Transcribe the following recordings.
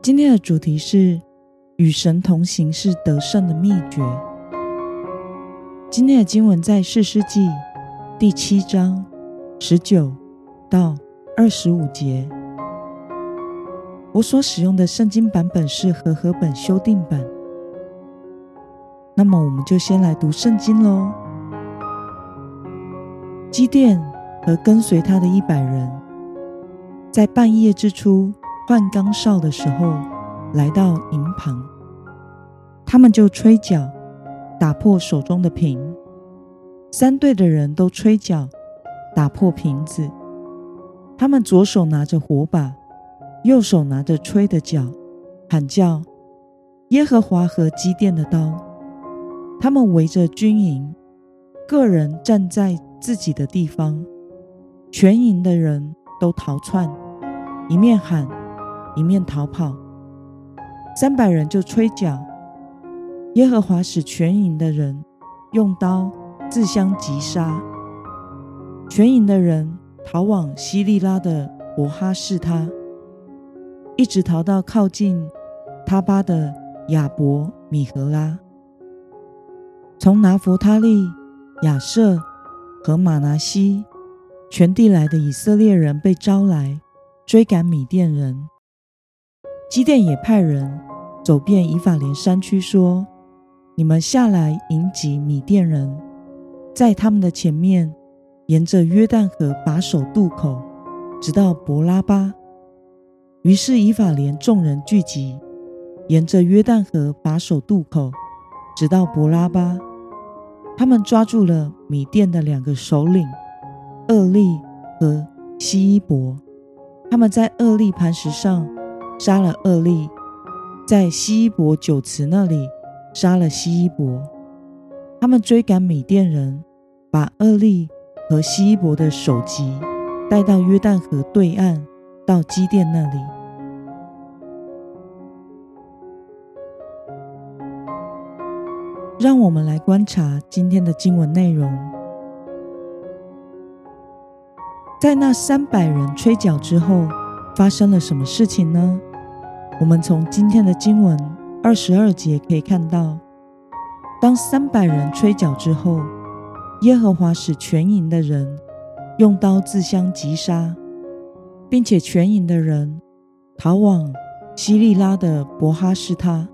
今天的主题是与神同行是得胜的秘诀。今天的经文在四世纪第七章十九到二十五节。我所使用的圣经版本是和合本修订版。那么，我们就先来读圣经喽。基甸和跟随他的一百人，在半夜之初。换岗哨的时候，来到营旁，他们就吹角，打破手中的瓶。三队的人都吹角，打破瓶子。他们左手拿着火把，右手拿着吹的角，喊叫：“耶和华和基甸的刀！”他们围着军营，个人站在自己的地方，全营的人都逃窜，一面喊。一面逃跑，三百人就吹角。耶和华使全营的人用刀自相击杀，全营的人逃往西利拉的伯哈士他，一直逃到靠近他巴的亚伯米和拉。从拿佛他利、亚瑟和马拿西全地来的以色列人被招来追赶米甸人。基甸也派人走遍以法莲山区，说：“你们下来迎击米甸人，在他们的前面，沿着约旦河把守渡口，直到伯拉巴。”于是以法莲众人聚集，沿着约旦河把守渡口，直到伯拉巴。他们抓住了米甸的两个首领厄利和西伊伯，他们在厄利磐石上。杀了厄利，在西伊伯酒池那里杀了西伊伯。他们追赶米甸人，把厄利和西伊伯的首级带到约旦河对岸，到基甸那里。让我们来观察今天的经文内容。在那三百人吹角之后，发生了什么事情呢？我们从今天的经文二十二节可以看到，当三百人吹角之后，耶和华使全营的人用刀自相击杀，并且全营的人逃往西利拉的伯哈士他，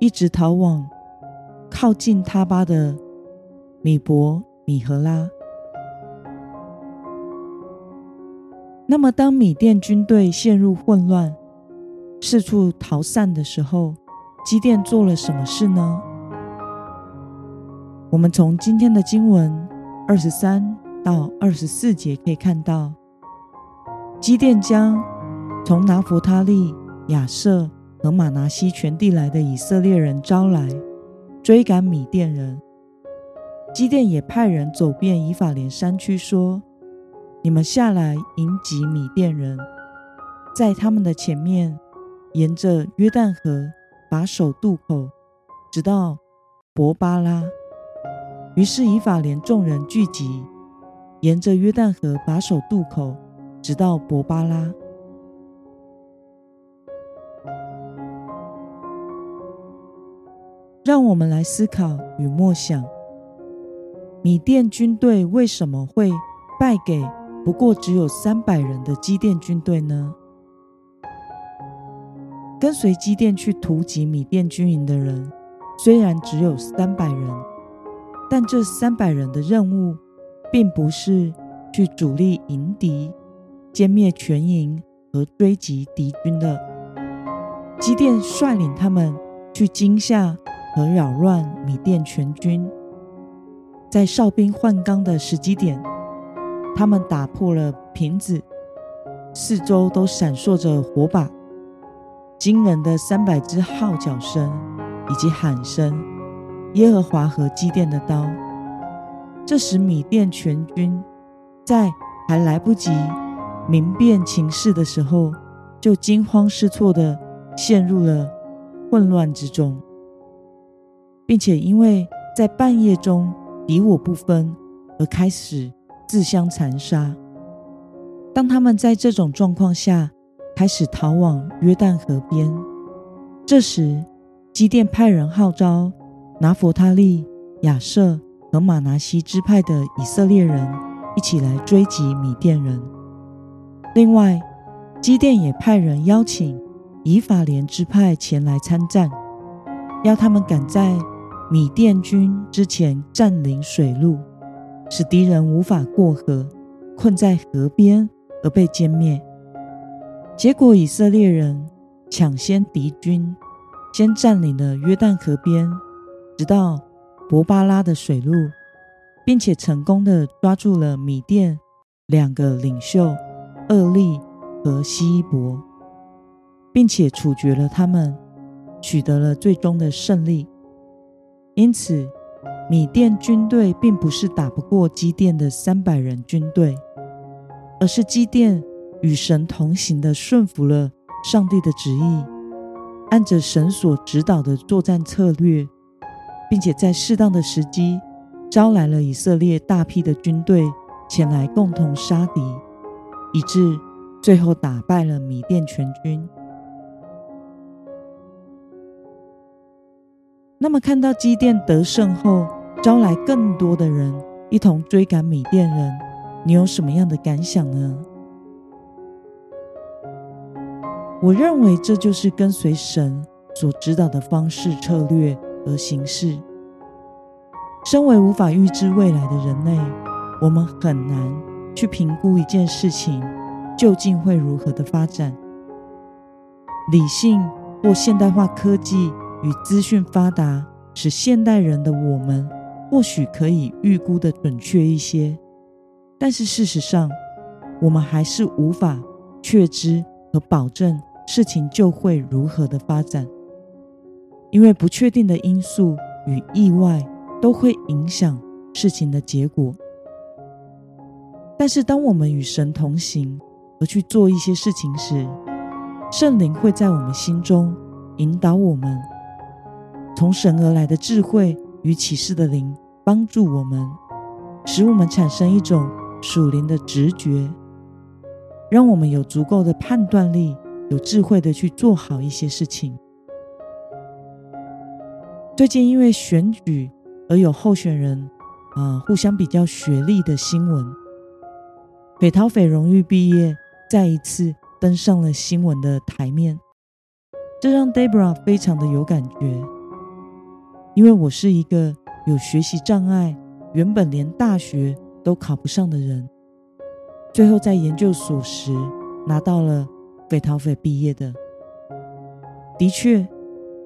一直逃往靠近他巴的米伯米和拉。那么，当米甸军队陷入混乱，四处逃散的时候，基甸做了什么事呢？我们从今天的经文二十三到二十四节可以看到，基甸将从拿弗他利、亚瑟和马拿西全地来的以色列人招来，追赶米甸人。基甸也派人走遍以法莲山区，说：“你们下来迎击米甸人，在他们的前面。”沿着约旦河把守渡口，直到伯巴拉。于是以法莲众人聚集，沿着约旦河把守渡口，直到伯巴拉。让我们来思考与默想：米甸军队为什么会败给不过只有三百人的基甸军队呢？跟随基甸去突击米甸军营的人，虽然只有三百人，但这三百人的任务，并不是去主力迎敌、歼灭全营和追击敌军的。基甸率领他们去惊吓和扰乱米甸全军，在哨兵换岗的时机点，他们打破了瓶子，四周都闪烁着火把。惊人的三百只号角声以及喊声：“耶和华和基甸的刀。”这时，米甸全军在还来不及明辨情势的时候，就惊慌失措的陷入了混乱之中，并且因为在半夜中敌我不分，而开始自相残杀。当他们在这种状况下开始逃往约旦河边，这时基甸派人号召拿佛他利、亚瑟和马拿西支派的以色列人一起来追击米甸人。另外，基甸也派人邀请以法莲支派前来参战，要他们赶在米甸军之前占领水路，使敌人无法过河，困在河边。而被歼灭。结果，以色列人抢先敌军，先占领了约旦河边，直到伯巴拉的水路，并且成功的抓住了米甸两个领袖厄利和希伯，并且处决了他们，取得了最终的胜利。因此，米甸军队并不是打不过基甸的三百人军队。而是基甸与神同行的顺服了上帝的旨意，按着神所指导的作战策略，并且在适当的时机招来了以色列大批的军队前来共同杀敌，以致最后打败了米甸全军。那么，看到基甸得胜后，招来更多的人一同追赶米甸人。你有什么样的感想呢？我认为这就是跟随神所指导的方式策略而行事。身为无法预知未来的人类，我们很难去评估一件事情究竟会如何的发展。理性或现代化科技与资讯发达，使现代人的我们或许可以预估的准确一些。但是事实上，我们还是无法确知和保证事情就会如何的发展，因为不确定的因素与意外都会影响事情的结果。但是，当我们与神同行而去做一些事情时，圣灵会在我们心中引导我们，从神而来的智慧与启示的灵帮助我们，使我们产生一种。属灵的直觉，让我们有足够的判断力，有智慧的去做好一些事情。最近因为选举而有候选人啊互相比较学历的新闻，北桃匪荣誉毕业再一次登上了新闻的台面，这让 Debra 非常的有感觉，因为我是一个有学习障碍，原本连大学。都考不上的人，最后在研究所时拿到了北陶斐毕业的。的确，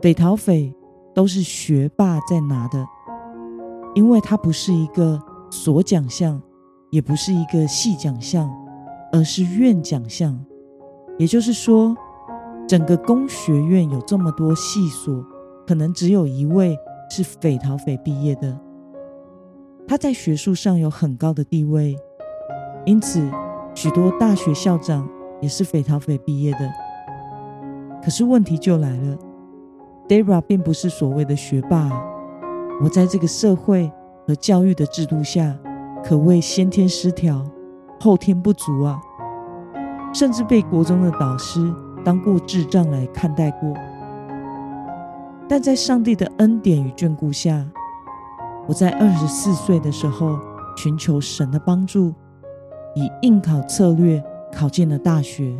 北陶斐都是学霸在拿的，因为它不是一个所奖项，也不是一个系奖项，而是院奖项。也就是说，整个工学院有这么多系所，可能只有一位是北陶斐毕业的。他在学术上有很高的地位，因此许多大学校长也是匪逃匪毕业的。可是问题就来了 dera 并不是所谓的学霸。我在这个社会和教育的制度下，可谓先天失调，后天不足啊！甚至被国中的导师当过智障来看待过。但在上帝的恩典与眷顾下，我在二十四岁的时候寻求神的帮助，以应考策略考进了大学。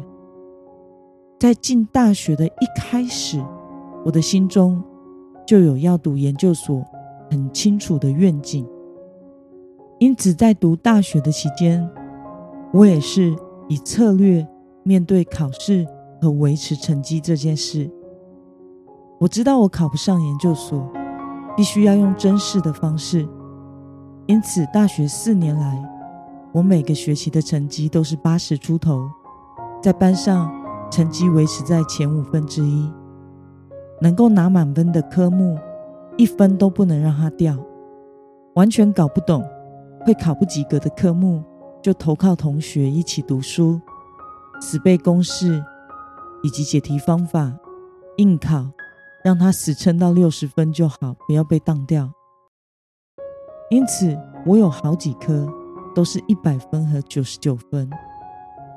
在进大学的一开始，我的心中就有要读研究所很清楚的愿景。因此，在读大学的期间，我也是以策略面对考试和维持成绩这件事。我知道我考不上研究所。必须要用真试的方式，因此大学四年来，我每个学期的成绩都是八十出头，在班上成绩维持在前五分之一，能够拿满分的科目，一分都不能让它掉。完全搞不懂，会考不及格的科目，就投靠同学一起读书，死背公式以及解题方法，硬考，让他死撑到六十分就好，不要被当掉。因此，我有好几科都是一百分和九十九分，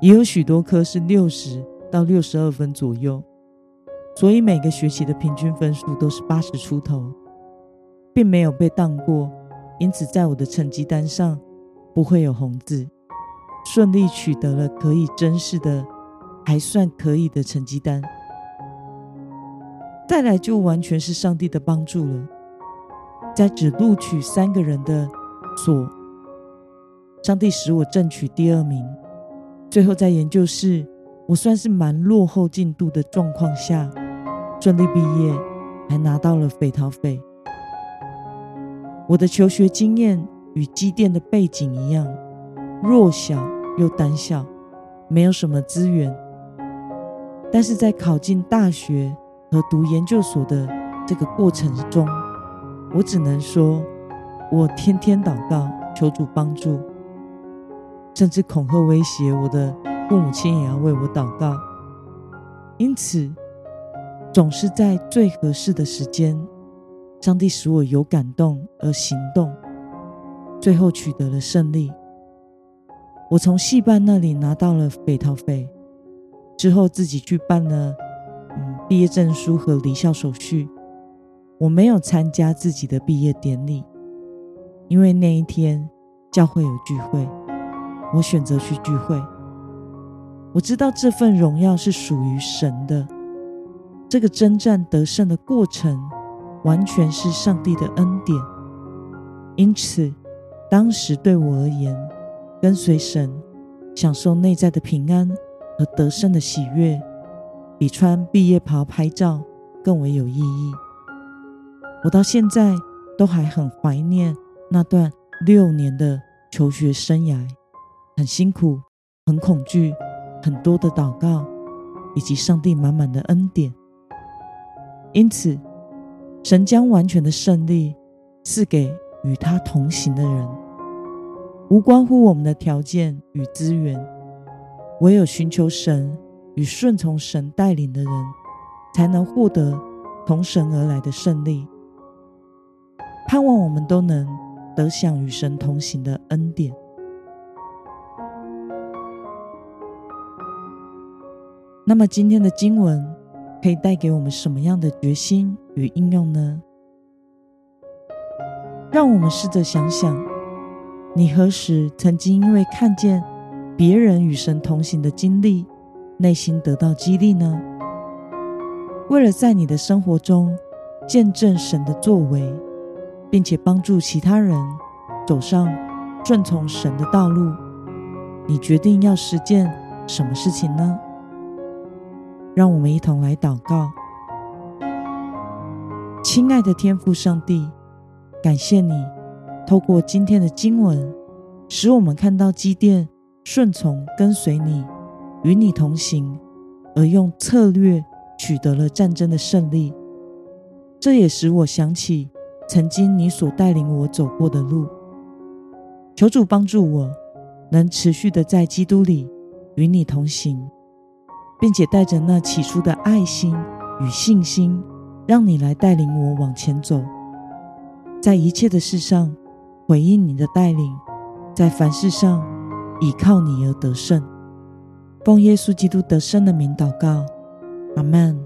也有许多科是六十到六十二分左右，所以每个学期的平均分数都是八十出头，并没有被当过。因此，在我的成绩单上不会有红字，顺利取得了可以真试的，还算可以的成绩单。再来就完全是上帝的帮助了，在只录取三个人的所，上帝使我正取第二名。最后在研究室，我算是蛮落后进度的状况下，顺利毕业，还拿到了匪逃费。我的求学经验与积电的背景一样，弱小又胆小，没有什么资源。但是在考进大学和读研究所的这个过程中，我只能说，我天天祷告求主帮助，甚至恐吓威胁我的父母亲也要为我祷告。因此，总是在最合适的时间。上帝使我有感动而行动，最后取得了胜利。我从戏班那里拿到了匪逃费，之后自己去办了嗯毕业证书和离校手续。我没有参加自己的毕业典礼，因为那一天教会有聚会，我选择去聚会。我知道这份荣耀是属于神的，这个征战得胜的过程。完全是上帝的恩典，因此，当时对我而言，跟随神、享受内在的平安和得胜的喜悦，比穿毕业袍拍照更为有意义。我到现在都还很怀念那段六年的求学生涯，很辛苦，很恐惧，很多的祷告，以及上帝满满的恩典。因此。神将完全的胜利赐给与他同行的人，无关乎我们的条件与资源。唯有寻求神与顺从神带领的人，才能获得从神而来的胜利。盼望我们都能得享与神同行的恩典。那么，今天的经文可以带给我们什么样的决心？与应用呢？让我们试着想想，你何时曾经因为看见别人与神同行的经历，内心得到激励呢？为了在你的生活中见证神的作为，并且帮助其他人走上顺从神的道路，你决定要实践什么事情呢？让我们一同来祷告。亲爱的天父上帝，感谢你透过今天的经文，使我们看到基甸顺从跟随你，与你同行，而用策略取得了战争的胜利。这也使我想起曾经你所带领我走过的路。求主帮助我，能持续的在基督里与你同行，并且带着那起初的爱心与信心。让你来带领我往前走，在一切的事上回应你的带领，在凡事上倚靠你而得胜。奉耶稣基督得胜的名祷告，阿门。